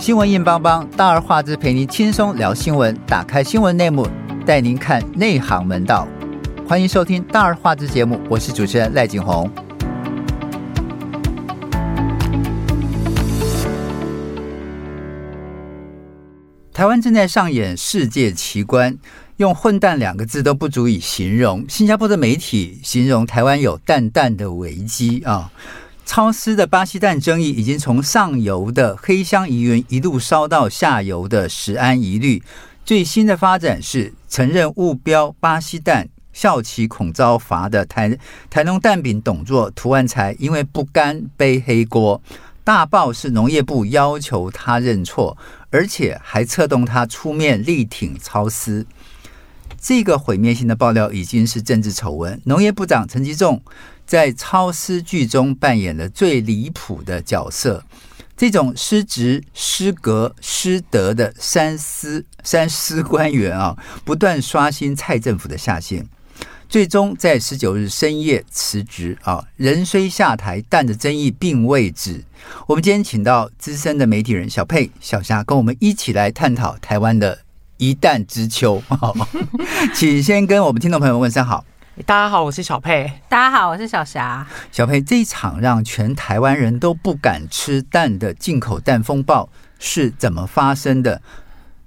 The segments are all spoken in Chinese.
新闻硬邦邦，大而化之，陪您轻松聊新闻。打开新闻内幕，带您看内行门道。欢迎收听大而化之节目，我是主持人赖景红。台湾正在上演世界奇观，用“混蛋”两个字都不足以形容。新加坡的媒体形容台湾有“淡淡”的危机啊。超丝的巴西蛋争议已经从上游的黑箱疑云一路烧到下游的食安疑虑。最新的发展是承认误标巴西蛋，笑其恐遭罚的台台农蛋饼董座涂万才，因为不甘背黑锅，大爆是农业部要求他认错，而且还策动他出面力挺超丝。这个毁灭性的爆料已经是政治丑闻。农业部长陈吉仲。在超诗剧中扮演了最离谱的角色，这种失职、失格、失德的三司三司官员啊，不断刷新蔡政府的下限，最终在十九日深夜辞职啊。人虽下台，但的争议并未止。我们今天请到资深的媒体人小佩、小霞，跟我们一起来探讨台湾的一旦之秋。好 请先跟我们听众朋友问声好。大家好，我是小佩。大家好，我是小霞。小佩，这一场让全台湾人都不敢吃蛋的进口蛋风暴是怎么发生的？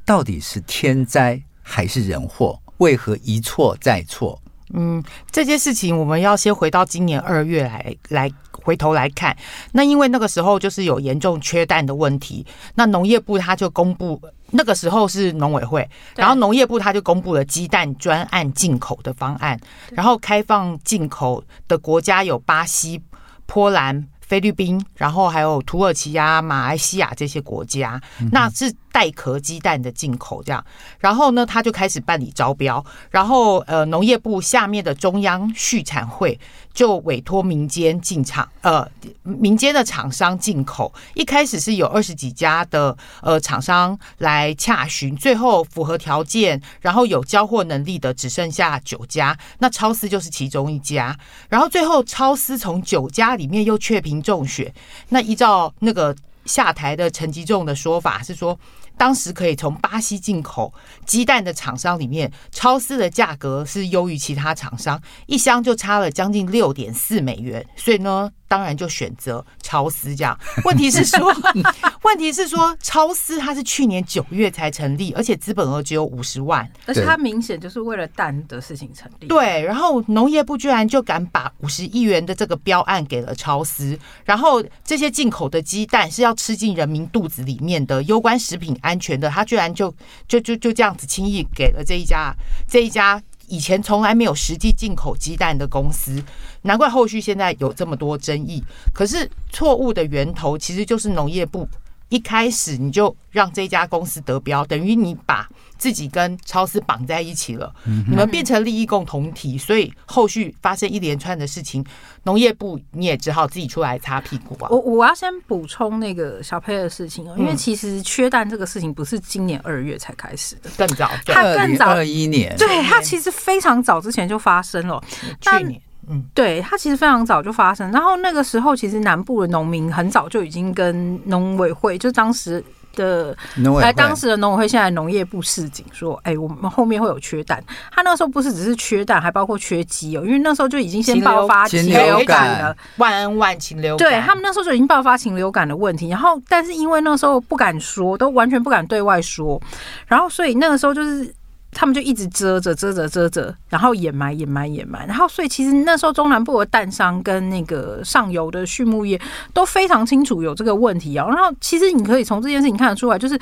到底是天灾还是人祸？为何一错再错？嗯，这件事情我们要先回到今年二月来来回头来看。那因为那个时候就是有严重缺蛋的问题，那农业部他就公布。那个时候是农委会，然后农业部他就公布了鸡蛋专案进口的方案，然后开放进口的国家有巴西、波兰。菲律宾，然后还有土耳其呀、马来西亚这些国家，那是带壳鸡蛋的进口这样。然后呢，他就开始办理招标，然后呃，农业部下面的中央畜产会就委托民间进厂，呃，民间的厂商进口。一开始是有二十几家的呃厂商来洽询，最后符合条件，然后有交货能力的只剩下九家，那超丝就是其中一家。然后最后超丝从九家里面又确评。中选，那依照那个下台的陈吉仲的说法是说，当时可以从巴西进口鸡蛋的厂商里面，超市的价格是优于其他厂商，一箱就差了将近六点四美元，所以呢。当然就选择超思这样。问题是说，问题是说，超思它是去年九月才成立，而且资本额只有五十万，而且它明显就是为了蛋的事情成立。对，然后农业部居然就敢把五十亿元的这个标案给了超思，然后这些进口的鸡蛋是要吃进人民肚子里面的，攸关食品安全的，他居然就就就就这样子轻易给了这一家这一家。以前从来没有实际进口鸡蛋的公司，难怪后续现在有这么多争议。可是错误的源头其实就是农业部。一开始你就让这家公司得标，等于你把自己跟超市绑在一起了，你们变成利益共同体，所以后续发生一连串的事情，农业部你也只好自己出来擦屁股啊。我我要先补充那个小佩的事情哦，因为其实缺蛋这个事情不是今年二月才开始的，更早，它更早二一年，对，它其实非常早之前就发生了，去年。嗯，对，它其实非常早就发生，然后那个时候其实南部的农民很早就已经跟农委会，就当时的来当时的农委会，现在农业部市警说，哎，我们后面会有缺蛋。他那时候不是只是缺蛋，还包括缺鸡哦，因为那时候就已经先爆发禽流感了，万恩万禽流感。对，他们那时候就已经爆发禽流感的问题，然后但是因为那时候不敢说，都完全不敢对外说，然后所以那个时候就是。他们就一直遮着、遮着、遮着，然后掩埋、掩埋、掩埋，然后所以其实那时候中南部的蛋商跟那个上游的畜牧业都非常清楚有这个问题啊。然后其实你可以从这件事情看得出来，就是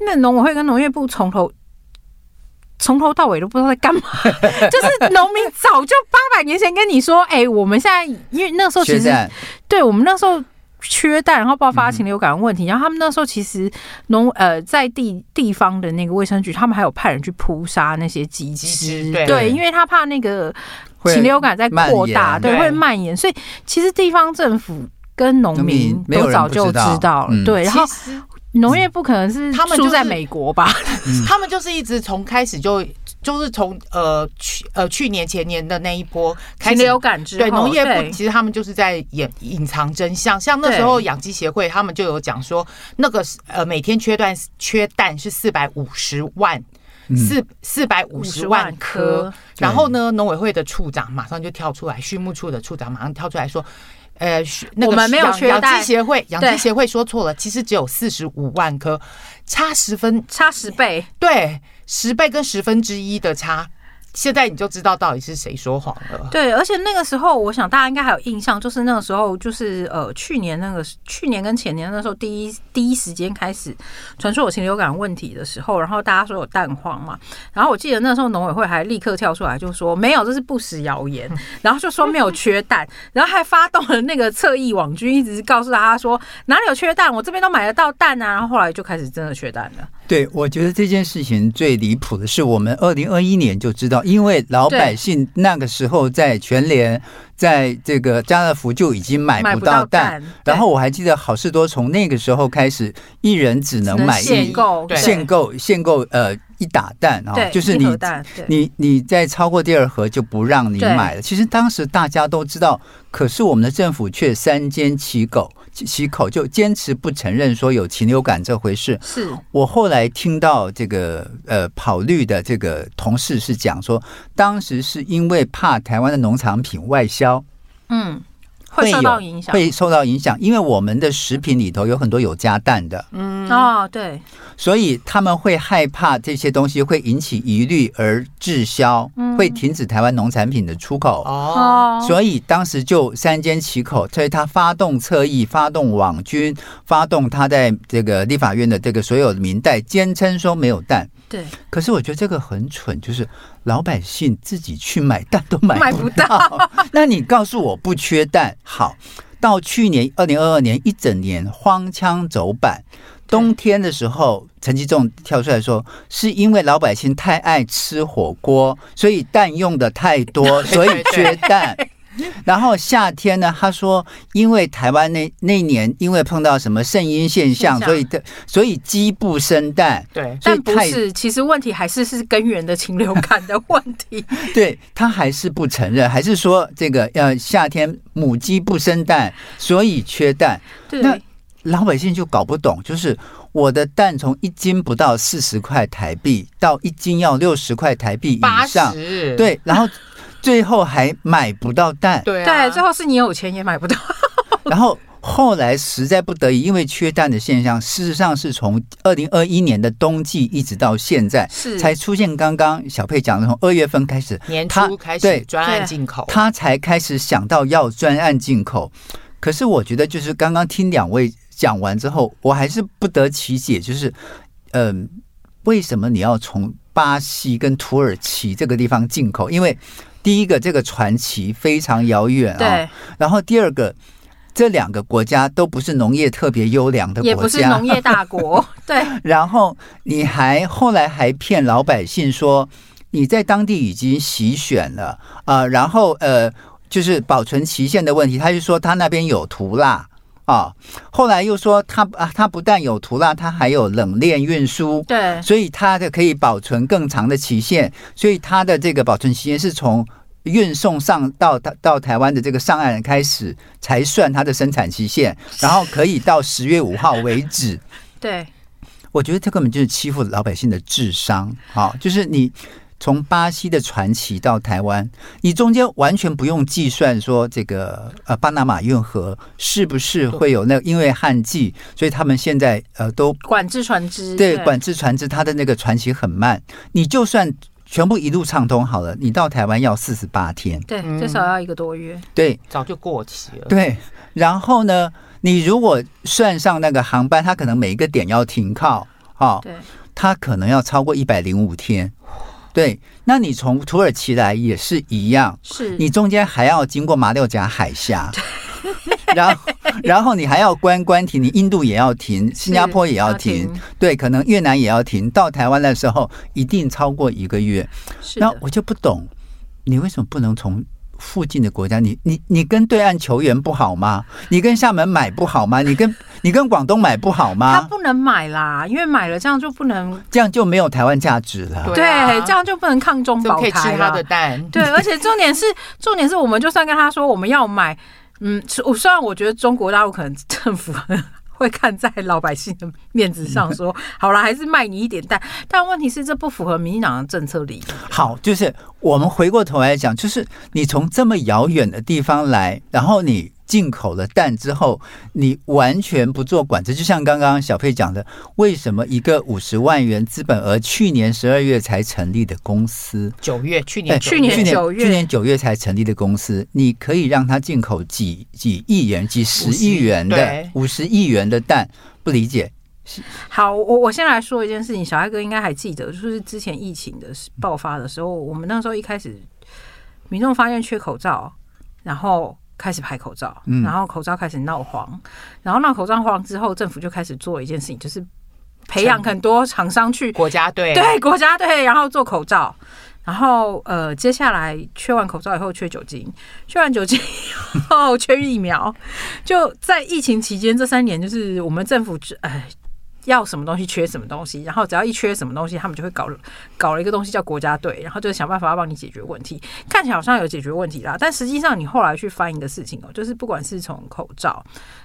那农委会跟农业部从头从头到尾都不知道在干嘛，就是农民早就八百年前跟你说，哎，我们现在因为那时候其实对我们那时候。缺蛋，然后爆发禽流感的问题，然后他们那时候其实农呃在地地方的那个卫生局，他们还有派人去扑杀那些鸡只，对，因为他怕那个禽流感在扩大，对，会蔓延，所以其实地方政府跟农民都早就知道。了，对，然后农业不可能是他们住在美国吧？他们就是一直从开始就。就是从呃去呃去年前年的那一波开始禽流感之后，对农业部其实他们就是在掩隐藏真相。像那时候养鸡协会他们就有讲说，那个呃每天缺蛋缺蛋是四百五十万。四四百五十万颗，然后呢，农委会的处长马上就跳出来，畜牧处的处长马上跳出来说，呃，那个我们没有缺蛋，养鸡协会养鸡协会说错了，其实只有四十五万颗，差十分，差十倍，对，十倍跟十分之一的差。现在你就知道到底是谁说谎了。对，而且那个时候，我想大家应该还有印象，就是那个时候，就是呃，去年那个去年跟前年那时候，第一第一时间开始传说有禽流感问题的时候，然后大家说有蛋黄嘛，然后我记得那时候农委会还立刻跳出来就说没有，这是不实谣言，然后就说没有缺蛋，然后还发动了那个侧翼网军，一直告诉大家说哪里有缺蛋，我这边都买得到蛋啊，然后后来就开始真的缺蛋了。对，我觉得这件事情最离谱的是，我们二零二一年就知道，因为老百姓那个时候在全联，在这个家乐福就已经买不到蛋，然后我还记得好事多从那个时候开始，一人只能买一限购，限购限购呃一打蛋啊，就是你你你再超过第二盒就不让你买了。其实当时大家都知道，可是我们的政府却三缄其口。其口就坚持不承认说有禽流感这回事。是我后来听到这个呃跑绿的这个同事是讲说，当时是因为怕台湾的农产品外销，嗯。会受到影响，会受到影响，因为我们的食品里头有很多有加蛋的，嗯。哦对，所以他们会害怕这些东西会引起疑虑而滞销，会停止台湾农产品的出口哦，所以当时就三缄其口，所以他发动侧翼，发动网军，发动他在这个立法院的这个所有的民代，坚称说没有蛋。对，可是我觉得这个很蠢，就是老百姓自己去买蛋都买不到。买不到 那你告诉我不缺蛋，好，到去年二零二二年一整年荒腔走板，冬天的时候，陈吉仲跳出来说，是因为老百姓太爱吃火锅，所以蛋用的太多，所以缺蛋。然后夏天呢，他说，因为台湾那那年因为碰到什么圣婴现象，所以的所以鸡不生蛋。对，但不是，其实问题还是是根源的禽流感的问题。对，他还是不承认，还是说这个呃夏天母鸡不生蛋，所以缺蛋。对，那老百姓就搞不懂，就是我的蛋从一斤不到四十块台币，到一斤要六十块台币以上。对，然后。最后还买不到蛋，对对，最后是你有钱也买不到。然后后来实在不得已，因为缺蛋的现象，事实上是从二零二一年的冬季一直到现在，是才出现。刚刚小佩讲的，从二月份开始，年初开始专案进口，他才开始想到要专案进口。可是我觉得，就是刚刚听两位讲完之后，我还是不得其解，就是嗯、呃，为什么你要从巴西跟土耳其这个地方进口？因为第一个，这个传奇非常遥远啊。对。然后第二个，这两个国家都不是农业特别优良的国家，也不是农业大国。对。然后你还后来还骗老百姓说你在当地已经洗选了啊、呃，然后呃，就是保存期限的问题，他就说他那边有涂蜡。啊、哦，后来又说他啊，他不但有涂蜡，他还有冷链运输，对，所以它的可以保存更长的期限，所以它的这个保存期限是从运送上到到台湾的这个上岸开始才算它的生产期限，然后可以到十月五号为止。对，我觉得这根本就是欺负老百姓的智商，好、哦，就是你。从巴西的传奇到台湾，你中间完全不用计算说这个呃巴拿马运河是不是会有那个，因为旱季，所以他们现在呃都管制船只，对，管制船只，它的那个船期很慢。你就算全部一路畅通好了，你到台湾要四十八天，对，至少要一个多月，对，早就过期了。对，然后呢，你如果算上那个航班，它可能每一个点要停靠，哦，对，它可能要超过一百零五天。对，那你从土耳其来也是一样，是。你中间还要经过马六甲海峡，然后然后你还要关关停，你印度也要停，新加坡也要停，要停对，可能越南也要停。到台湾的时候，一定超过一个月。那我就不懂，你为什么不能从附近的国家？你你你跟对岸球员不好吗？你跟厦门买不好吗？你跟你跟广东买不好吗？他不能买啦，因为买了这样就不能，这样就没有台湾价值了。对，这样就不能抗中保台了。可以吃他的蛋。对，而且重点是，重点是我们就算跟他说我们要买，嗯，我虽然我觉得中国大陆可能政府。会看在老百姓的面子上说，好了，还是卖你一点蛋。但问题是，这不符合民进党的政策理念。好，就是我们回过头来讲，就是你从这么遥远的地方来，然后你。进口了蛋之后，你完全不做管制，就像刚刚小佩讲的，为什么一个五十万元资本额，去年十二月才成立的公司，九月去年去年九月去年九月才成立的公司，你可以让它进口几几亿元、几十亿元的五十亿元的蛋，不理解。好，我我先来说一件事情，小艾哥应该还记得，就是之前疫情的爆发的时候，我们那时候一开始民众发现缺口罩，然后。开始排口罩，然后口罩开始闹黄，然后闹口罩黄之后，政府就开始做一件事情，就是培养很多厂商去国家队，对国家队，然后做口罩，然后呃，接下来缺完口罩以后缺酒精，缺完酒精以后 缺疫苗，就在疫情期间这三年，就是我们政府哎。要什么东西缺什么东西，然后只要一缺什么东西，他们就会搞搞了一个东西叫国家队，然后就想办法要帮你解决问题。看起来好像有解决问题啦，但实际上你后来去翻一个事情哦，就是不管是从口罩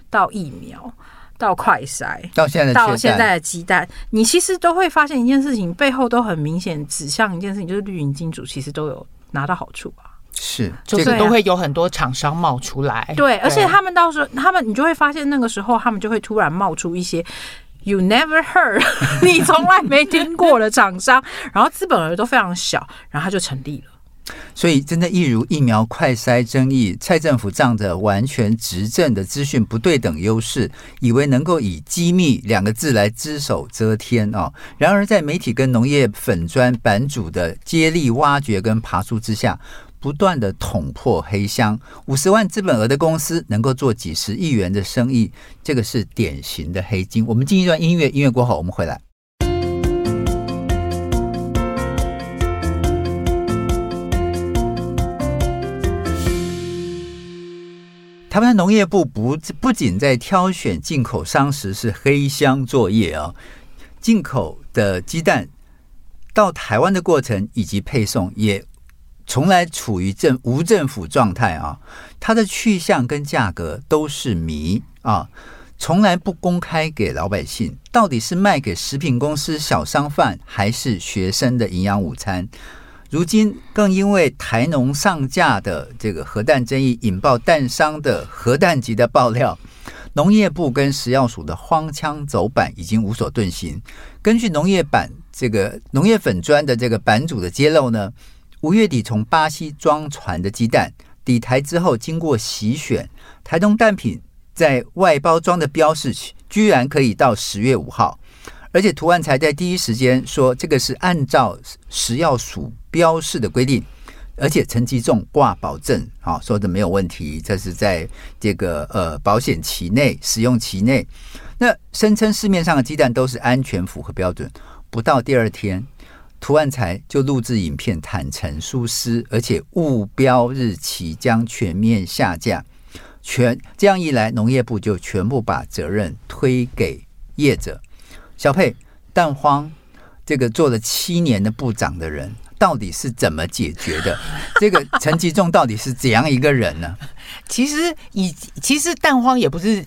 到疫苗到快筛到现在到现在的鸡蛋，你其实都会发现一件事情，背后都很明显指向一件事情，就是绿营金主其实都有拿到好处啊。是，就是都会有很多厂商冒出来，对，而且他们到时候他们你就会发现那个时候他们就会突然冒出一些。You never heard，你从来没听过的厂商，然后资本额都非常小，然后他就成立了。所以，真的，一如疫苗快筛争议，蔡政府仗着完全执政的资讯不对等优势，以为能够以机密两个字来只手遮天啊！然而，在媒体跟农业粉专版主的接力挖掘跟爬树之下。不断的捅破黑箱，五十万资本额的公司能够做几十亿元的生意，这个是典型的黑金。我们进一段音乐，音乐过后我们回来。台湾农业部不不仅在挑选进口商时是黑箱作业啊，进口的鸡蛋到台湾的过程以及配送也。从来处于政无政府状态啊，它的去向跟价格都是谜啊，从来不公开给老百姓，到底是卖给食品公司小商贩，还是学生的营养午餐？如今更因为台农上架的这个核弹争议，引爆蛋商的核弹级的爆料，农业部跟食药署的荒腔走板已经无所遁形。根据农业版这个农业粉砖的这个版主的揭露呢。五月底从巴西装船的鸡蛋抵台之后，经过洗选，台东蛋品在外包装的标示居然可以到十月五号，而且图案才在第一时间说这个是按照食药署标示的规定，而且陈吉仲挂保证，好，说的没有问题，这是在这个呃保险期内使用期内，那声称市面上的鸡蛋都是安全符合标准，不到第二天。涂万才就录制影片坦诚疏失，而且误标日期将全面下架。全这样一来，农业部就全部把责任推给业者。小佩，蛋荒这个做了七年的部长的人，到底是怎么解决的？这个陈吉仲到底是怎样一个人呢？其实以其实蛋荒也不是。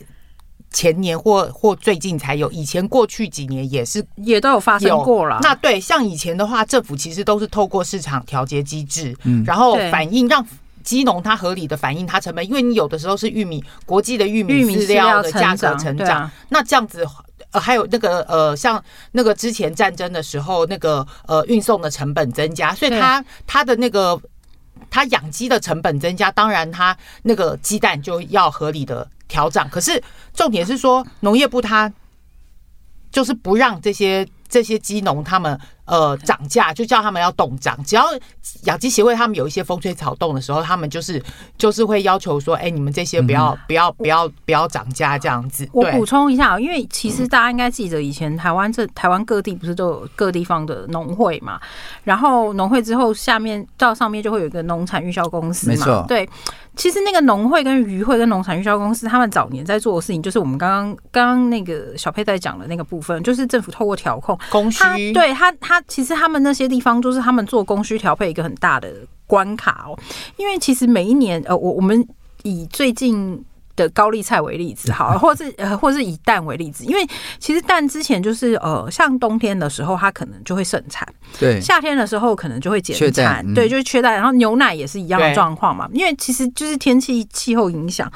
前年或或最近才有，以前过去几年也是也都有发生过了。那对，像以前的话，政府其实都是透过市场调节机制，嗯，然后反映让鸡农它合理的反映它成本，因为你有的时候是玉米国际的玉米饲料的价格成长，那这样子呃还有那个呃像那个之前战争的时候那个呃运送的成本增加，所以它它的那个它养鸡的成本增加，当然它那个鸡蛋就要合理的。调涨，可是重点是说，农业部他就是不让这些这些鸡农他们呃，涨价就叫他们要冻涨，只要养鸡协会他们有一些风吹草动的时候，他们就是就是会要求说，哎、欸，你们这些不要、嗯、不要不要不要涨价这样子。我补充一下，因为其实大家应该记得，以前台湾这台湾各地不是都有各地方的农会嘛？然后农会之后，下面到上面就会有一个农产运销公司嘛？没错，对。其实那个农会跟渔会跟农产运销公司，他们早年在做的事情，就是我们刚刚刚刚那个小佩在讲的那个部分，就是政府透过调控供需，对他他其实他们那些地方，就是他们做供需调配一个很大的关卡哦。因为其实每一年，呃，我我们以最近。的高丽菜为例子，好，或是呃，或是以蛋为例子，因为其实蛋之前就是呃，像冬天的时候，它可能就会盛产，对，夏天的时候可能就会减产，嗯、对，就是缺蛋。然后牛奶也是一样的状况嘛，因为其实就是天气气候影响。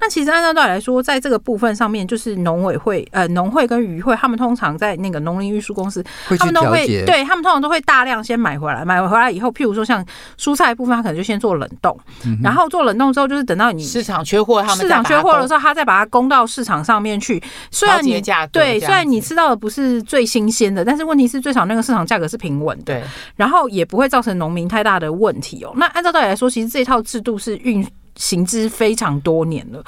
那其实按照道理来说，在这个部分上面，就是农委会、呃，农会跟渔会，他们通常在那个农林运输公司，他们都会对他们通常都会大量先买回来，买回来以后，譬如说像蔬菜部分，他可能就先做冷冻，嗯、然后做冷冻之后，就是等到你市场缺货，他们市场。缺货的时候，他再把它供到市场上面去。虽然你对，虽然你吃到的不是最新鲜的，但是问题是最少那个市场价格是平稳的，对，然后也不会造成农民太大的问题哦。那按照道理来说，其实这套制度是运行之非常多年了，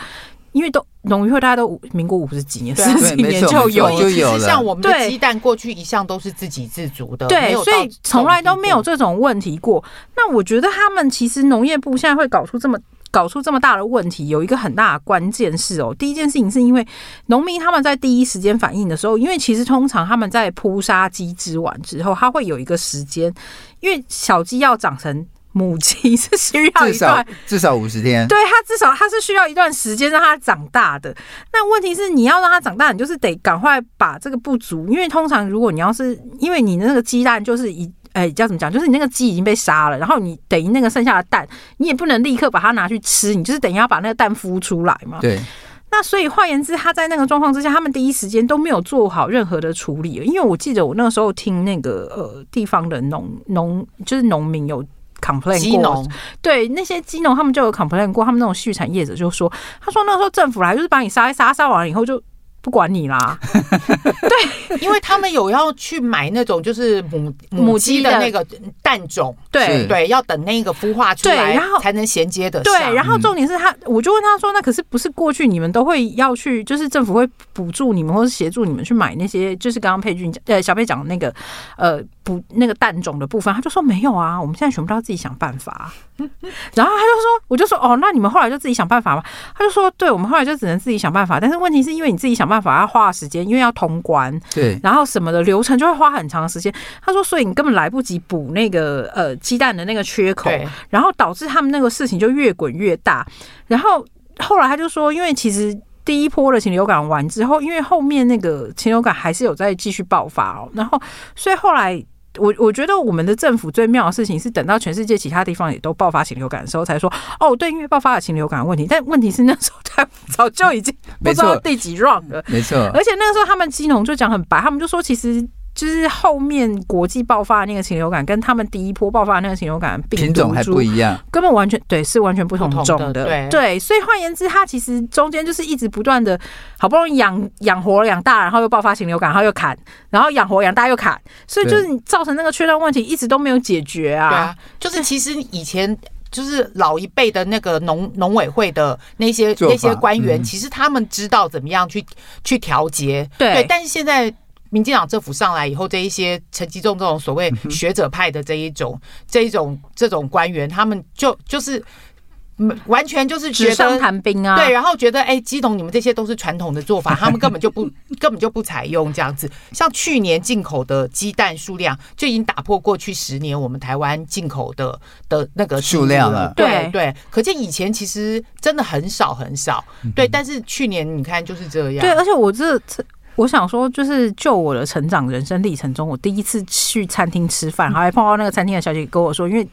因为都农渔会大家都民国五十几年、四十几年就有，就有了。像我们的鸡蛋过去一向都是自给自足的，对，所以从来都没有这种问题过。那我觉得他们其实农业部现在会搞出这么。搞出这么大的问题，有一个很大的关键是哦，第一件事情是因为农民他们在第一时间反应的时候，因为其实通常他们在扑杀鸡只完之后，他会有一个时间，因为小鸡要长成母鸡是需要一段 至少五十天，对，它至少它是需要一段时间让它长大的。那问题是你要让它长大，你就是得赶快把这个不足，因为通常如果你要是因为你的那个鸡蛋就是一。哎、欸，叫怎么讲？就是你那个鸡已经被杀了，然后你等于那个剩下的蛋，你也不能立刻把它拿去吃，你就是等于要把那个蛋孵出来嘛。对。那所以换言之，他在那个状况之下，他们第一时间都没有做好任何的处理。因为我记得我那个时候听那个呃地方的农农，就是农民有 complain 过，对那些鸡农他们就有 complain 过，他们那种畜产业者就说，他说那时候政府来就是把你杀一杀，杀完了以后就。不管你啦，对，因为他们有要去买那种就是母母鸡的那个蛋种，对对，要等那个孵化出来，然后才能衔接的。对，然后重点是他，我就问他说：“那可是不是过去你们都会要去，就是政府会补助你们，或是协助你们去买那些，就是刚刚佩君讲呃小佩讲的那个呃补那个蛋种的部分？”他就说：“没有啊，我们现在全部都要自己想办法。”然后他就说：“我就说哦，那你们后来就自己想办法吧？”他就说：“对，我们后来就只能自己想办法。但是问题是因为你自己想办法。”办法要花时间，因为要通关，对，然后什么的流程就会花很长时间。他说，所以你根本来不及补那个呃鸡蛋的那个缺口，然后导致他们那个事情就越滚越大。然后后来他就说，因为其实第一波的禽流感完之后，因为后面那个禽流感还是有在继续爆发哦，然后所以后来。我我觉得我们的政府最妙的事情是等到全世界其他地方也都爆发禽流感的时候才说哦，对，因为爆发了禽流感的问题。但问题是那时候他早就已经不知道第几 round 了，没错。而且那个时候他们基农就讲很白，他们就说其实。就是后面国际爆发的那个禽流感，跟他们第一波爆发的那个禽流感病毒品种还不一样，根本完全对，是完全不同种的。的对，对，所以换言之，它其实中间就是一直不断的，好不容易养养活养大，然后又爆发禽流感，然后又砍，然后养活养大又砍，所以就是你造成那个缺蛋问题一直都没有解决啊。对啊，就是其实以前就是老一辈的那个农农委会的那些那些官员，其实他们知道怎么样去去调节，对，但是现在。民进党政府上来以后，这一些陈吉仲这种所谓学者派的这一种、这一种、这种官员，他们就就是完全就是觉得纸上谈兵啊，对，然后觉得哎，基董你们这些都是传统的做法，他们根本就不根本就不采用这样子。像去年进口的鸡蛋数量就已经打破过去十年我们台湾进口的的那个数量了，对。对，可见以前其实真的很少很少，对，但是去年你看就是这样，对，而且我这次。我想说，就是就我的成长人生历程中，我第一次去餐厅吃饭，还碰到那个餐厅的小姐跟我说，因为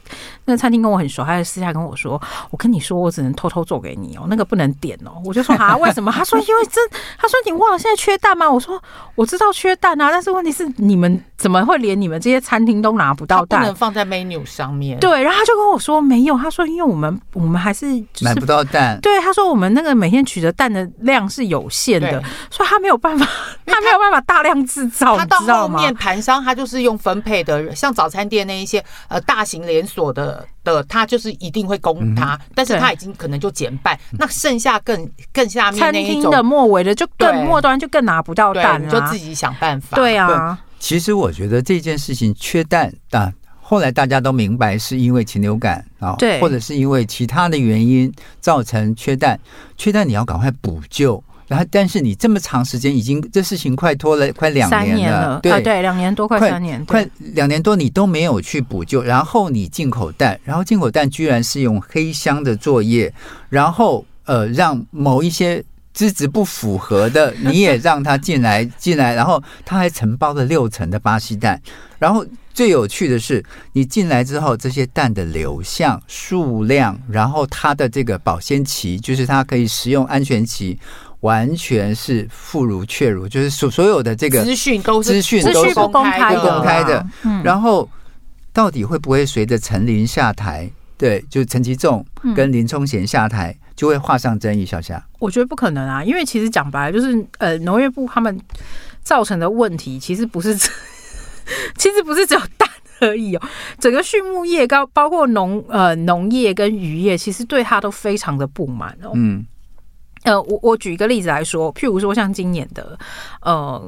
那个餐厅跟我很熟，她就私下跟我说：“我跟你说，我只能偷偷做给你哦，那个不能点哦。”我就说：“啊，为什么？”她说：“因为这，她说你忘了现在缺蛋吗？”我说：“我知道缺蛋啊，但是问题是你们怎么会连你们这些餐厅都拿不到蛋？不能放在 menu 上面。”对，然后她就跟我说：“没有。”她说：“因为我们我们还是买不到蛋。”对，她说：“我们那个每天取的蛋的量是有限的，所以她没有办法。” 他没有办法大量制造，他到后面盘商他就是用分配的，像早餐店那一些呃大型连锁的的，他就是一定会供他，嗯、但是他已经可能就减半，那剩下更更下面那一种餐厅的末尾的就更末端就更拿不到蛋了，就自己想办法。对啊，其实我觉得这件事情缺蛋啊。后来大家都明白，是因为禽流感啊，或者是因为其他的原因造成缺蛋。缺蛋你要赶快补救，然后但是你这么长时间已经这事情快拖了快两年了，对、啊、对，两年多快三年，快两年多你都没有去补救，然后你进口蛋，然后进口蛋居然是用黑箱的作业，然后呃让某一些资质不符合的你也让他进来进来，然后他还承包了六成的巴西蛋，然后。最有趣的是，你进来之后，这些蛋的流向、数量，然后它的这个保鲜期，就是它可以食用安全期，完全是妇孺雀如，就是所所有的这个资讯都是资讯都是公开的，公开的。然后，到底会不会随着陈林下台，对，就陈其仲跟林聪贤下台，就会画上争议？小夏，我觉得不可能啊，因为其实讲白了，就是呃，农业部他们造成的问题，其实不是。其实不是只有蛋而已哦，整个畜牧业高包括农呃农业跟渔业，其实对他都非常的不满哦。嗯，呃，我我举一个例子来说，譬如说像今年的呃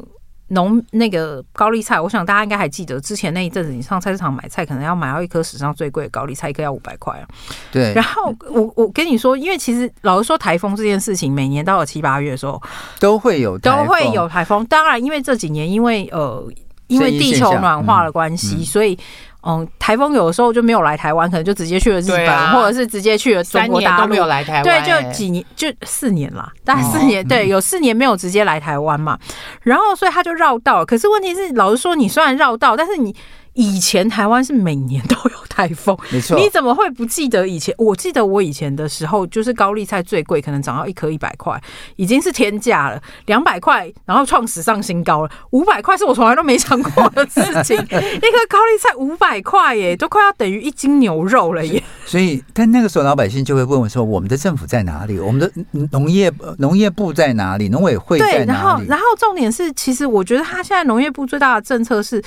农那个高丽菜，我想大家应该还记得，之前那一阵子你上菜市场买菜，可能要买到一颗史上最贵的高丽菜，一颗要五百块啊。对。然后我我跟你说，因为其实老实说，台风这件事情，每年到了七八月的时候都会有都会有台风。当然，因为这几年因为呃。因为地球暖化的关系，嗯、所以嗯，台风有的时候就没有来台湾，可能就直接去了日本，啊、或者是直接去了中国大陆。都没有来台湾，对，就几年，就四年啦，大概四年，哦、对，有四年没有直接来台湾嘛。然后，所以他就绕道。可是问题是，老实说，你虽然绕道，但是你。以前台湾是每年都有台风，没错。你怎么会不记得以前？我记得我以前的时候，就是高丽菜最贵，可能涨到一颗一百块，已经是天价了。两百块，然后创史上新高了。五百块是我从来都没想过的事情。一颗高丽菜五百块耶，都快要等于一斤牛肉了耶。所以，但那个时候老百姓就会问我说：“我们的政府在哪里？我们的农业农业部在哪里？农委会在哪里？”对，然后，然后重点是，其实我觉得他现在农业部最大的政策是。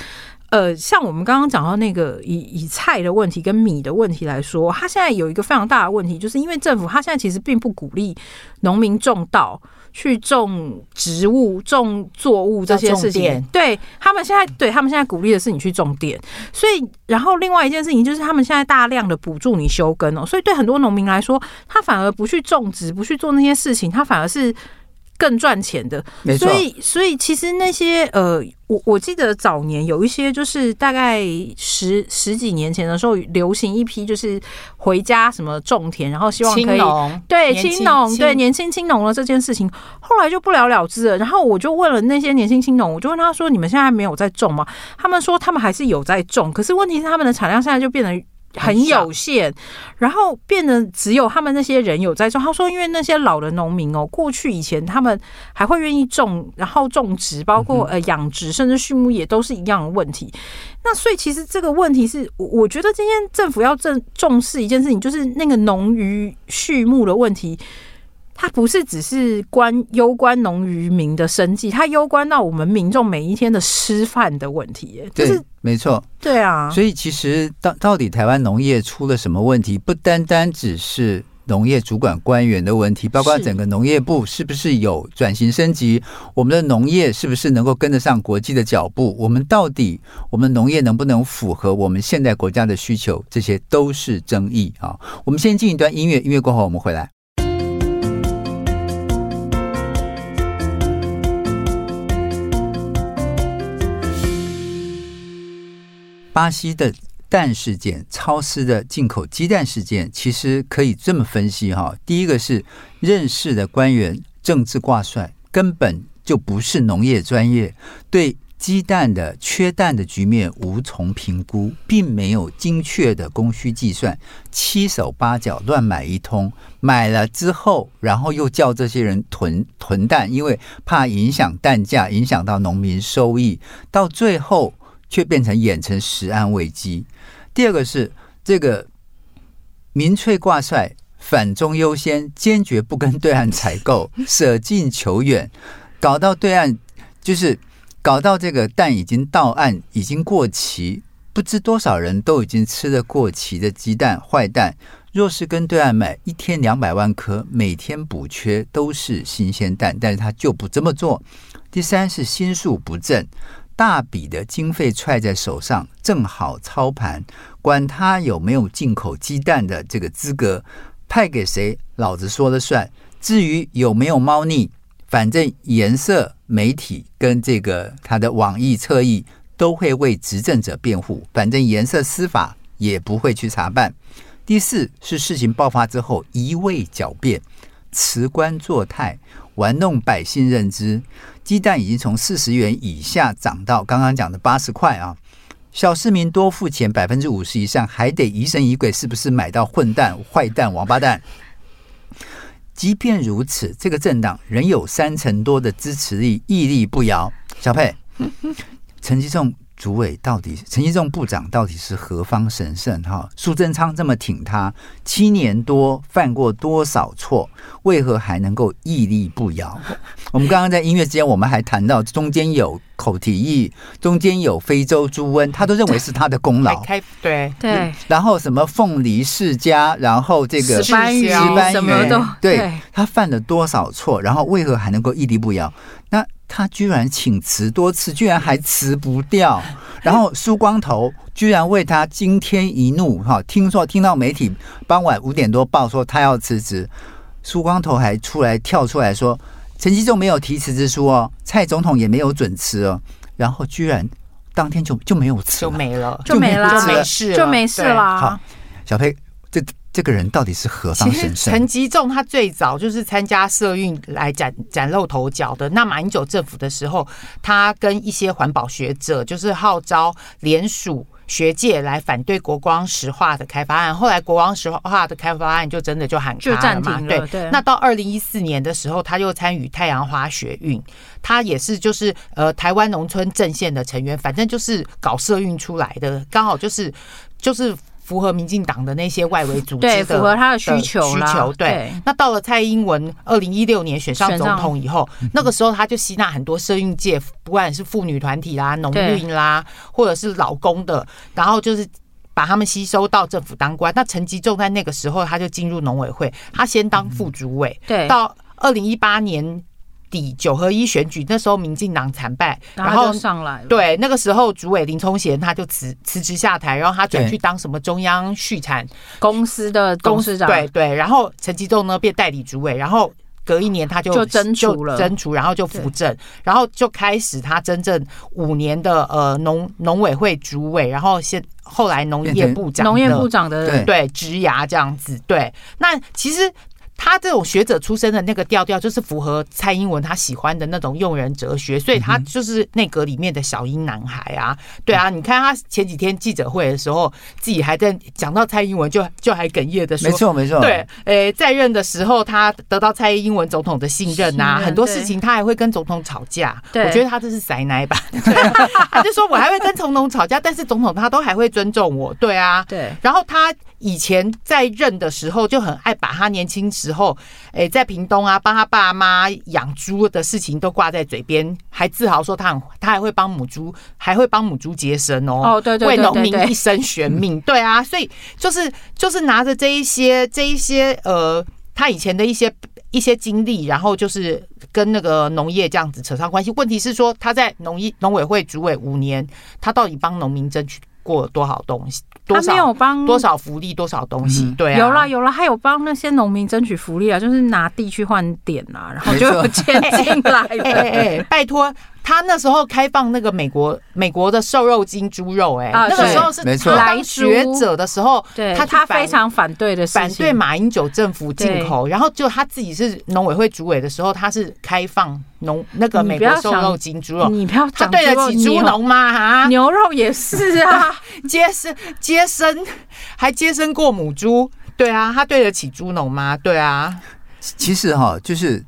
呃，像我们刚刚讲到那个以以菜的问题跟米的问题来说，它现在有一个非常大的问题，就是因为政府它现在其实并不鼓励农民种稻、去种植物、种作物这些事情。对他们现在，对他们现在鼓励的是你去种田。所以，然后另外一件事情就是他们现在大量的补助你休耕哦，所以对很多农民来说，他反而不去种植、不去做那些事情，他反而是。更赚钱的，所以所以其实那些呃，我我记得早年有一些就是大概十十几年前的时候，流行一批就是回家什么种田，然后希望可以对青农对年轻青农的这件事情，后来就不了了之了。然后我就问了那些年轻青农，我就问他说：“你们现在没有在种吗？”他们说他们还是有在种，可是问题是他们的产量现在就变得。很有限，然后变得只有他们那些人有在种。他说，因为那些老的农民哦，过去以前他们还会愿意种，然后种植，包括呃养殖，甚至畜牧业都是一样的问题。那所以其实这个问题是，我我觉得今天政府要正重视一件事情，就是那个农渔畜牧的问题。它不是只是关攸关农渔民的生计，它攸关到我们民众每一天的吃饭的问题。对，就是没错，对啊。所以其实到到底台湾农业出了什么问题？不单单只是农业主管官员的问题，包括整个农业部是不是有转型升级？我们的农业是不是能够跟得上国际的脚步？我们到底我们农业能不能符合我们现代国家的需求？这些都是争议啊。我们先进一段音乐，音乐过后我们回来。巴西的蛋事件，超市的进口鸡蛋事件，其实可以这么分析哈。第一个是认识的官员政治挂帅，根本就不是农业专业，对鸡蛋的缺蛋的局面无从评估，并没有精确的供需计算，七手八脚乱买一通，买了之后，然后又叫这些人囤囤蛋，因为怕影响蛋价，影响到农民收益，到最后。却变成演成食安危机。第二个是这个民粹挂帅，反中优先，坚决不跟对岸采购，舍近求远，搞到对岸就是搞到这个蛋已经到岸，已经过期，不知多少人都已经吃了过期的鸡蛋、坏蛋。若是跟对岸买一天两百万颗，每天补缺都是新鲜蛋，但是他就不这么做。第三是心术不正，大笔的经费揣在手上，正好操盘，管他有没有进口鸡蛋的这个资格，派给谁，老子说了算。至于有没有猫腻，反正颜色、媒体跟这个他的网易侧翼都会为执政者辩护，反正颜色司法也不会去查办。第四是事情爆发之后一味狡辩、辞官作态、玩弄百姓认知。鸡蛋已经从四十元以下涨到刚刚讲的八十块啊！小市民多付钱百分之五十以上，还得疑神疑鬼，是不是买到混蛋、坏蛋、王八蛋？即便如此，这个政党仍有三成多的支持力，屹立不摇。小佩，陈吉仲。主委到底，陈吉仲部长到底是何方神圣？哈，苏贞昌这么挺他，七年多犯过多少错，为何还能够屹立不摇？我们刚刚在音乐之间，我们还谈到中间有口蹄疫，中间有非洲猪瘟，他都认为是他的功劳。开对对，然后什么凤梨世家，然后这个石斑鱼，石斑鱼什么都对，对他犯了多少错，然后为何还能够屹立不摇？那他居然请辞多次，居然还辞不掉。然后苏光头居然为他惊天一怒，哈！听说听到媒体傍晚五点多报说他要辞职，苏光头还出来跳出来说，陈吉仲没有提辞职书哦，蔡总统也没有准辞哦。然后居然当天就就没有辞，就没了，就没了，就没事，就没事了。好，小佩这。这个人到底是何方神圣？陈吉仲他最早就是参加社运来崭崭露头角的。那马英九政府的时候，他跟一些环保学者就是号召联署学界来反对国光石化的开发案。后来国光石化的开发案就真的就喊卡了嘛？对对。那到二零一四年的时候，他又参与太阳花学运，他也是就是呃台湾农村阵线的成员，反正就是搞社运出来的，刚好就是就是。符合民进党的那些外围组织的对，符合他的需求需求。对，那到了蔡英文二零一六年选上总统以后，那个时候他就吸纳很多社运界，不管是妇女团体啦、农运啦，或者是老公的，然后就是把他们吸收到政府当官。那陈吉仲在那个时候他就进入农委会，他先当副主委，对，到二零一八年。底九合一选举那时候，民进党惨败，然后上来了。对，那个时候主委林聪贤他就辞辞职下台，然后他转去当什么中央畜产公司的董事长。对对，然后陈吉仲呢变代理主委，然后隔一年他就就真除了真除，然后就扶正，然后就开始他真正五年的呃农农委会主委，然后现后来农业部长农业部长的对职涯这样子。对，那其实。他这种学者出身的那个调调，就是符合蔡英文他喜欢的那种用人哲学，所以他就是内阁里面的小英男孩啊。对啊，你看他前几天记者会的时候，自己还在讲到蔡英文就，就就还哽咽的说，没错没错，对，诶，在任的时候他得到蔡英文总统的信任呐，很多事情他还会跟总统吵架。对，我觉得他这是塞奶吧，他就说我还会跟总统吵架，但是总统他都还会尊重我。对啊，对，然后他。以前在任的时候就很爱把他年轻时候，诶，在屏东啊帮他爸妈养猪的事情都挂在嘴边，还自豪说他很他还会帮母猪，还会帮母猪接生哦。哦，对对对，为农民一生悬命。对啊，所以就是就是拿着这一些这一些呃，他以前的一些一些经历，然后就是跟那个农业这样子扯上关系。问题是说他在农业农委会主委五年，他到底帮农民争取过多少东西？他没有帮多少福利，多少东西？对啊，有啦有啦，还有帮那些农民争取福利啊，就是拿地去换点啊，然后就有钱进来。哎哎，拜托。他那时候开放那个美国美国的瘦肉精猪肉，哎，那个时候是当学者的时候，对，他他非常反对的，反对马英九政府进口，然后就他自己是农委会主委的时候，他是开放农那个美国瘦肉精猪肉，你不要他对得起猪农吗？哈，牛肉也是啊，接生接生还接生过母猪，对啊，他对得起猪农吗？对啊，其实哈，就是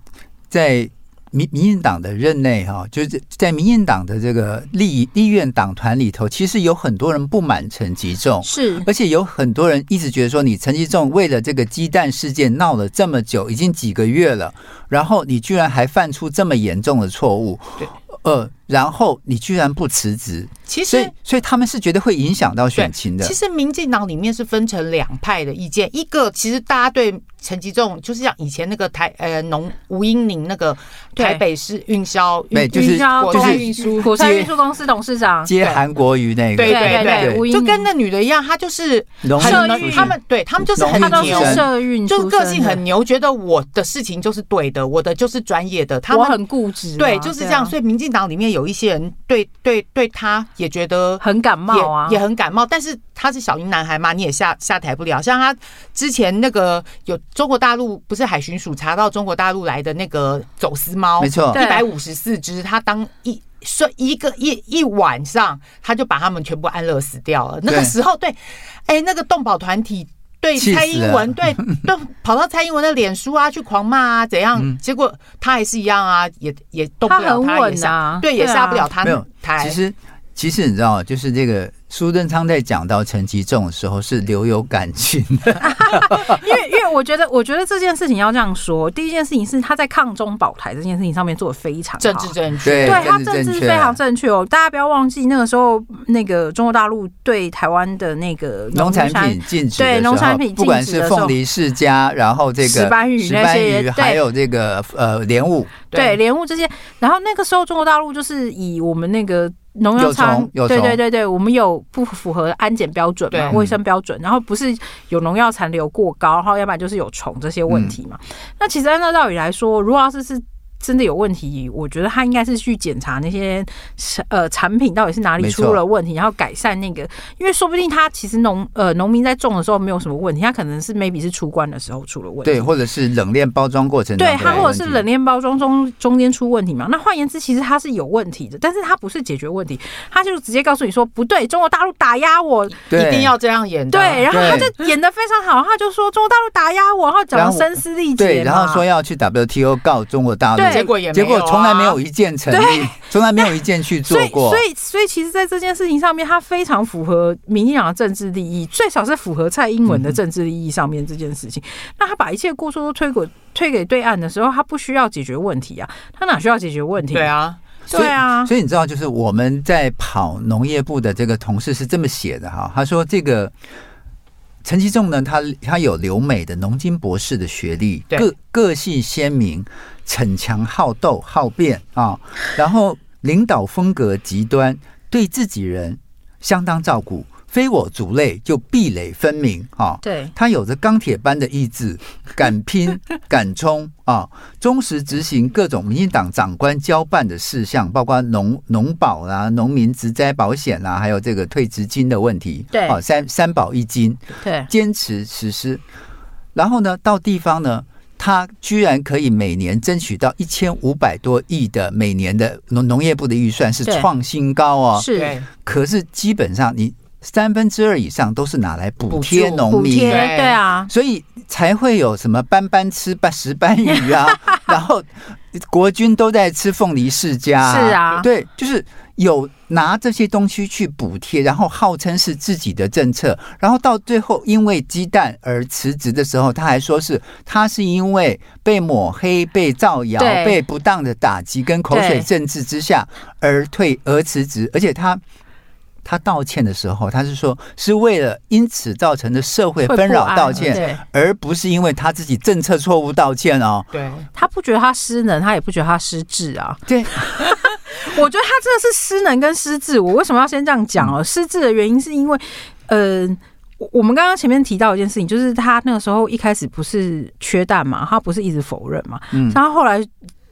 在。民民进党的任内哈，就是在民进党的这个立立院党团里头，其实有很多人不满陈吉仲，是，而且有很多人一直觉得说，你陈吉仲为了这个鸡蛋事件闹了这么久，已经几个月了，然后你居然还犯出这么严重的错误，对，呃，然后你居然不辞职，其实所以所以他们是觉得会影响到选情的。其实民进党里面是分成两派的意见，一个其实大家对陈吉仲就是像以前那个台呃农吴英宁那个台北市运销运就是火车运输火车运输公司董事长。接韩国瑜那个，对对对，对就跟那女的一样，她就是社运，他们对他们就是很牛，社运就个性很牛，觉得我的事情就是对的，我的就是专业的，他们很固执，对，就是这样。所以民进党里面有一些人对对对他也觉得很感冒啊，也很感冒，但是他是小英男孩嘛，你也下下台不了。像他之前那个有中国大陆不是海巡署查到中国大陆来的那个走私猫，没错，一百五十四只，他当一说一个一一晚上，他就把他们全部安乐死掉了。那个时候，对，哎，那个动保团体对蔡英文，对，都跑到蔡英文的脸书啊去狂骂啊，怎样？结果他还是一样啊，也也动不了他，也下对，也下不了他台。其实，其实你知道，就是这个。苏贞昌在讲到陈吉仲的时候是留有感情。的，因为因为我觉得我觉得这件事情要这样说，第一件事情是他在抗中保台这件事情上面做的非常好，政治正确，对他政治非常正确哦。大家不要忘记那个时候那个中国大陆对台湾的那个农产品禁止，对农产品禁止不管是凤梨世家，然后这个石斑鱼那些，还有这个呃莲雾，对莲雾这些，然后那个时候中国大陆就是以我们那个。农药仓，对对对对，我们有不符合安检标准嘛，卫生标准，然后不是有农药残留过高，然后要不然就是有虫这些问题嘛。那其实按照道理来说，如果要是是。真的有问题，我觉得他应该是去检查那些呃产品到底是哪里出了问题，然后改善那个，因为说不定他其实农呃农民在种的时候没有什么问题，他可能是 maybe 是出关的时候出了问题，对，或者是冷链包装过程，对，他或者是冷链包装中中间出问题嘛。那换言之，其实他是有问题的，但是他不是解决问题，他就直接告诉你说不对，中国大陆打压我，一定要这样演，对，然后他就演的非常好，他就说中国大陆打压我，然后讲的声嘶力竭，对，然后说要去 WTO 告中国大陆，结果也结果。从来没有一件成立，从来没有一件去做过。所以，所以，其实，在这件事情上面，他非常符合民进党的政治利益，最少是符合蔡英文的政治利益上面这件事情。那他把一切过错都推给推给对岸的时候，他不需要解决问题啊，他哪需要解决问题？对啊，对啊。所以你知道，就是我们在跑农业部的这个同事是这么写的哈，他说这个陈其仲呢，他他有留美的农经博士的学历，个个性鲜明。逞强好斗好辩啊，然后领导风格极端，对自己人相当照顾，非我族类就壁垒分明啊。对，他有着钢铁般的意志，敢拼敢冲啊，忠实执行各种民进党长官交办的事项，包括农农保啊、农民植灾保险啊，还有这个退职金的问题。对，啊，三三保一金，对，坚持实施。然后呢，到地方呢。他居然可以每年争取到一千五百多亿的每年的农农业部的预算，是创新高哦。是，可是基本上你三分之二以上都是拿来补贴农民，对啊，所以才会有什么斑斑吃半石斑鱼啊，然后国军都在吃凤梨世家，是啊，对，就是。有拿这些东西去补贴，然后号称是自己的政策，然后到最后因为鸡蛋而辞职的时候，他还说是他是因为被抹黑、被造谣、被不当的打击跟口水政治之下而退而辞职，而且他他道歉的时候，他是说是为了因此造成的社会纷扰道歉，而不是因为他自己政策错误道歉哦。对，他不觉得他失能，他也不觉得他失智啊。对。我觉得他真的是失能跟失智。我为什么要先这样讲哦？失智的原因是因为，呃，我们刚刚前面提到一件事情，就是他那个时候一开始不是缺蛋嘛，他不是一直否认嘛，嗯，然后后来。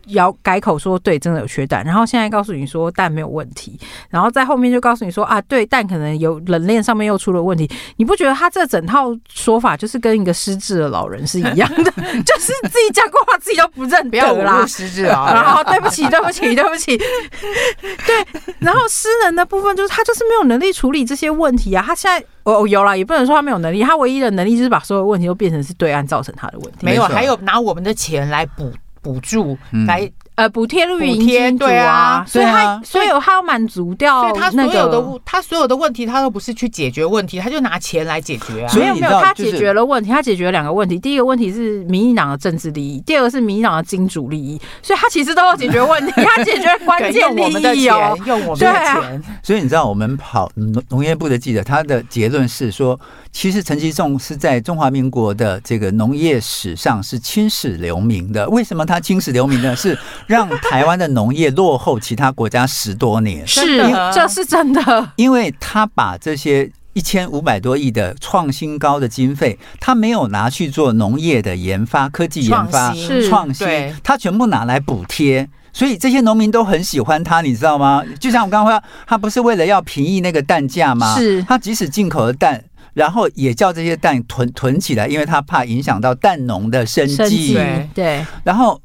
要改口说对，真的有缺蛋，然后现在告诉你说蛋没有问题，然后在后面就告诉你说啊，对，蛋可能有冷链上面又出了问题。你不觉得他这整套说法就是跟一个失智的老人是一样的？就是自己讲过话自己都不认得啦，不要侮辱失智啊！然 后对不起，对不起，对不起。对，然后失能的部分就是他就是没有能力处理这些问题啊。他现在哦有了，也不能说他没有能力，他唯一的能力就是把所有问题都变成是对岸造成他的问题。没有，还有拿我们的钱来补。补助来呃补贴绿营补贴金主对啊所以他所以他要满足掉所以他所有的。他所有的问题，他都不是去解决问题，他就拿钱来解决啊。所以没有没有，他解决了问题，他解决了两个问题。第一个问题是民进党的政治利益，第二个是民进党的金主利益，所以他其实都要解决问题，他解决关对键用我们的利益哦钱，。用我们的对啊钱，所以你知道，我们跑农农业部的记者，他的结论是说，其实陈其仲是在中华民国的这个农业史上是青史留名的。为什么他青史留名呢？是让台湾的农业落后其他国家十多年，是这是真的。因为他把这些。一千五百多亿的创新高的经费，他没有拿去做农业的研发、科技研发、创新新，他全部拿来补贴。所以这些农民都很喜欢他，你知道吗？就像我刚刚说，他不是为了要平抑那个蛋价吗？是他即使进口的蛋，然后也叫这些蛋囤囤起来，因为他怕影响到蛋农的生生计对，然后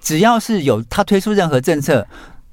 只要是有他推出任何政策，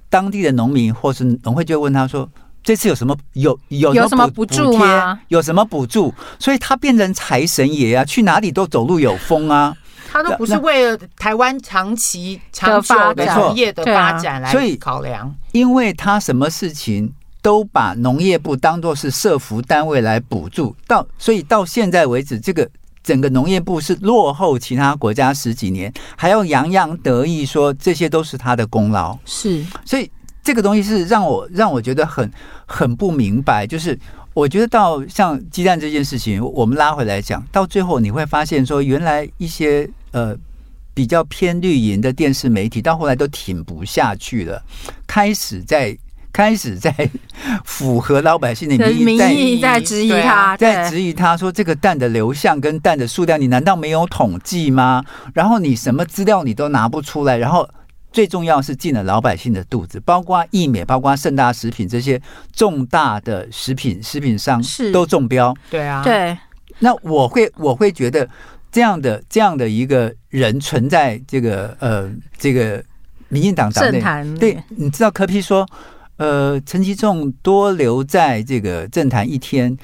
当地的农民或是农会就会问他说。这次有什么有有有什么补助吗？有什么补助？所以他变成财神爷啊，去哪里都走路有风啊。他都不是为了台湾长期长久的农业的发展来考量，因为他什么事情都把农业部当作是社福单位来补助，到所以到现在为止，这个整个农业部是落后其他国家十几年，还要洋洋得意说这些都是他的功劳。是，所以这个东西是让我让我觉得很很不明白，就是。我觉得到像鸡蛋这件事情，我们拉回来讲，到最后你会发现说，原来一些呃比较偏绿营的电视媒体，到后来都挺不下去了，开始在开始在符合老百姓的 民意，在质疑他，在质疑他说这个蛋的流向跟蛋的数量，你难道没有统计吗？然后你什么资料你都拿不出来，然后。最重要是进了老百姓的肚子，包括义美，包括盛大食品这些重大的食品食品商都中标。对啊，对。那我会我会觉得这样的这样的一个人存在这个呃这个民进党党内，对，你知道柯批说，呃，陈其仲多留在这个政坛一天，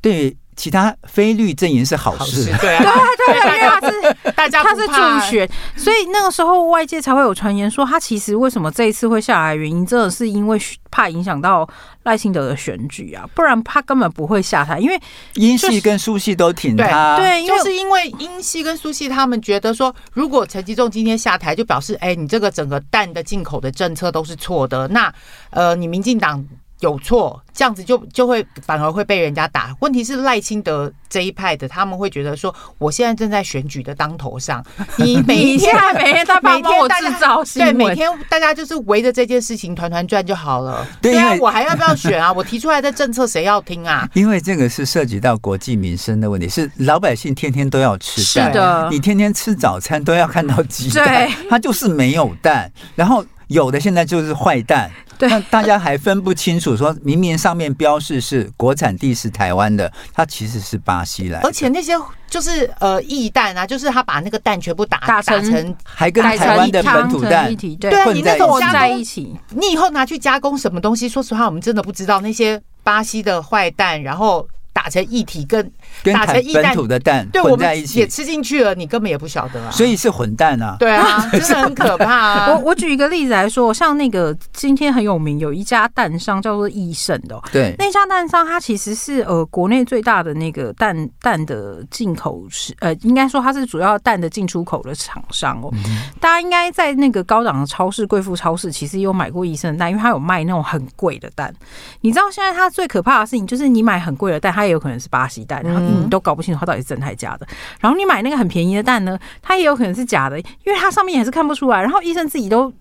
对。其他非绿阵营是好事，对啊，对对啊，因为他是大家他是助选，所以那个时候外界才会有传言说他其实为什么这一次会下来，原因真的是因为怕影响到赖清德的选举啊，不然他根本不会下台，因为英系跟苏系都挺他，对，就是因为英系跟苏系他们觉得说，如果陈吉仲今天下台，就表示哎，你这个整个蛋的进口的政策都是错的，那呃，你民进党。有错，这样子就就会反而会被人家打。问题是赖清德这一派的，他们会觉得说，我现在正在选举的当头上，你每一天每天他帮我制造新闻，对，每天大家就是围着这件事情团团转就好了。对，对啊，我还要不要选啊？我提出来的政策谁要听啊？因为这个是涉及到国计民生的问题，是老百姓天天都要吃蛋，是的，你天天吃早餐都要看到鸡蛋，它就是没有蛋，然后有的现在就是坏蛋。对，那大家还分不清楚，说明明上面标示是国产地是台湾的，它其实是巴西来的。而且那些就是呃异蛋啊，就是他把那个蛋全部打打成，打成还跟台湾的本土蛋一体，对啊，你那种加在一起，你以后拿去加工什么东西？说实话，我们真的不知道那些巴西的坏蛋，然后。打成一体，跟打成本土的蛋混在一起，也吃进去了，你根本也不晓得啊。所以是混蛋啊！对啊，真的很可怕啊。我我举一个例子来说，像那个今天很有名，有一家蛋商叫做益盛的，对，那家蛋商它其实是呃国内最大的那个蛋蛋的进口是呃，应该说它是主要蛋的进出口的厂商哦。大家应该在那个高档的超市、贵妇超市，其实有买过益盛的蛋，因为它有卖那种很贵的蛋。你知道现在它最可怕的事情就是你买很贵的蛋，它也有可能是巴西蛋，然后你都搞不清楚它到底是真还是假的。然后你买那个很便宜的蛋呢，它也有可能是假的，因为它上面也是看不出来。然后医生自己都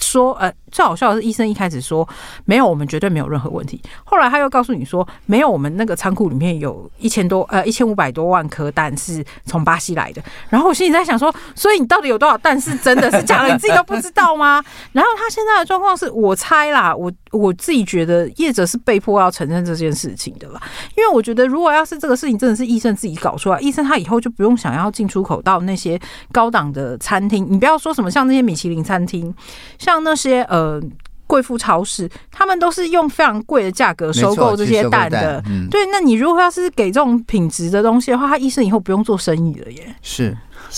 说，呃，最好笑的是医生一开始说没有，我们绝对没有任何问题。后来他又告诉你说，没有，我们那个仓库里面有一千多呃一千五百多万颗蛋是从巴西来的。然后我心里在想说，所以你到底有多少蛋是真的是假的？你自己都不知道吗？然后他现在的状况是我猜啦，我我自己觉得业者是被迫要承认这件事情的啦。因为我觉得如果要是这个事情真的是医生自己搞出来，医生他以后就不用想要进出口到那些高档的餐厅，你不要说什么像那些米其林餐厅。像那些呃贵妇超市，他们都是用非常贵的价格收购这些蛋的。嗯、对，那你如果要是给这种品质的东西的话，他医生以后不用做生意了耶。是，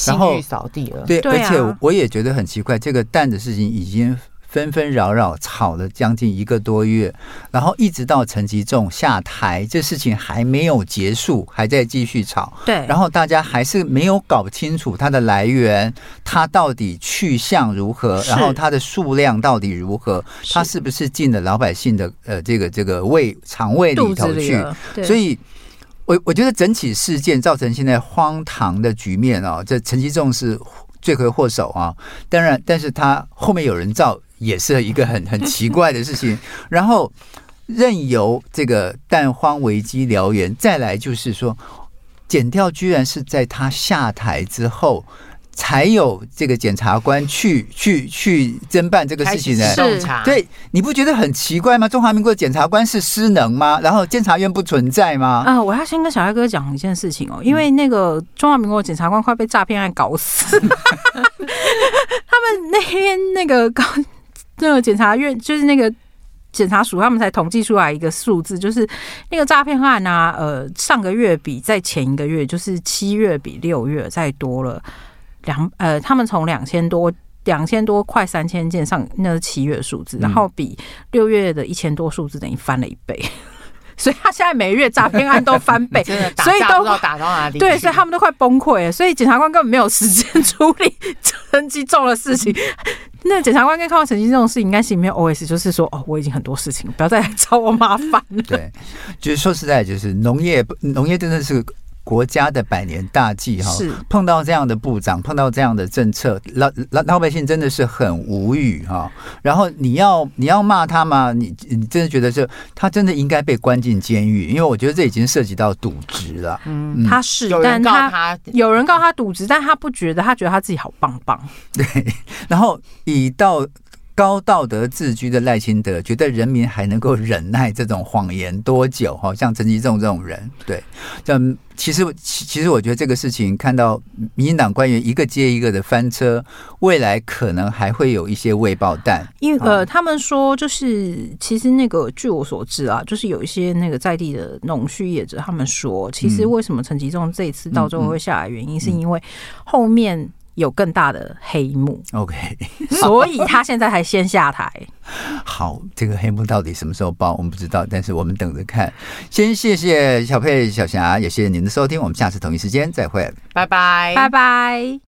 然后信誉扫地了。对，而且我也觉得很奇怪，这个蛋的事情已经纷纷扰扰吵了将近一个多月，然后一直到陈吉仲下台，这事情还没有结束，还在继续吵。对，然后大家还是没有搞清楚它的来源，它到底去向如何，然后它的数量到底如何，它是不是进了老百姓的呃这个这个胃肠胃里头去？所以，我我觉得整起事件造成现在荒唐的局面啊，这陈吉仲是罪魁祸首啊。当然，但是他后面有人造，也是一个很很奇怪的事情。然后任由这个蛋荒危机燎原，再来就是说，检调居然是在他下台之后。才有这个检察官去去去侦办这个事情呢？开始洞察，对，你不觉得很奇怪吗？中华民国检察官是失能吗？然后监察院不存在吗？啊、我要先跟小艾哥讲一件事情哦，因为那个中华民国检察官快被诈骗案搞死，他们那天那个高那个检察院就是那个检察署，他们才统计出来一个数字，就是那个诈骗案啊，呃，上个月比在前一个月，就是七月比六月再多了。两呃，他们从两千多两千多快三千件上，那是七月数字，然后比六月的一千多数字等于翻了一倍，所以他现在每月诈骗案都翻倍，真的打所以都架不知道打到哪里。对，所以他们都快崩溃了，所以检察官根本没有时间处理成绩重的事情。那检察官跟看到陈吉仲这种事情，应该心里面 OS 就是说：哦，我已经很多事情，不要再来找我麻烦了。对，就是说实在，就是农业，农业真的是。国家的百年大计哈，是碰到这样的部长，碰到这样的政策，老老老百姓真的是很无语哈。然后你要你要骂他吗？你你真的觉得是他真的应该被关进监狱？因为我觉得这已经涉及到渎职了。嗯，他是，有人告但他，有人告他渎职，但他不觉得，他觉得他自己好棒棒。对，然后以到。高道德自居的赖清德，觉得人民还能够忍耐这种谎言多久？哈，像陈吉仲这种人，对，像其实其实我觉得这个事情，看到民进党官员一个接一个的翻车，未来可能还会有一些未爆弹。因为呃，他们说就是，其实那个据我所知啊，就是有一些那个在地的农畜业者，他们说，其实为什么陈吉仲这一次到最后会下来，原因是因为后面。有更大的黑幕，OK，所以他现在还先下台。好，这个黑幕到底什么时候爆，我们不知道，但是我们等着看。先谢谢小佩、小霞，也谢谢您的收听，我们下次同一时间再会，拜拜，拜拜。